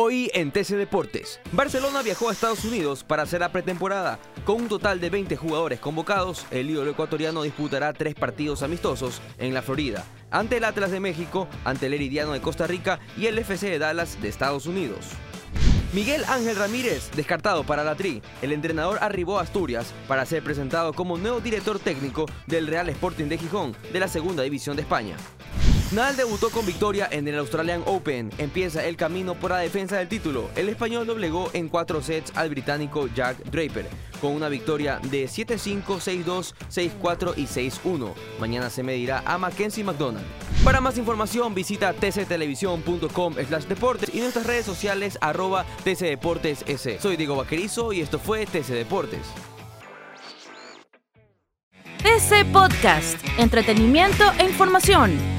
Hoy en TC Deportes, Barcelona viajó a Estados Unidos para hacer la pretemporada. Con un total de 20 jugadores convocados, el ídolo ecuatoriano disputará tres partidos amistosos en la Florida, ante el Atlas de México, ante el Heridiano de Costa Rica y el FC de Dallas de Estados Unidos. Miguel Ángel Ramírez, descartado para la Tri, el entrenador arribó a Asturias para ser presentado como nuevo director técnico del Real Sporting de Gijón de la Segunda División de España. Nadal debutó con victoria en el Australian Open. Empieza el camino por la defensa del título. El español doblegó en cuatro sets al británico Jack Draper, con una victoria de 7-5, 6-2, 6-4 y 6-1. Mañana se medirá a Mackenzie McDonald. Para más información visita tctelevisión.com slash deportes y nuestras redes sociales arroba tcdeportes.es. Soy Diego Vaquerizo y esto fue TC Deportes. TC Podcast, entretenimiento e información,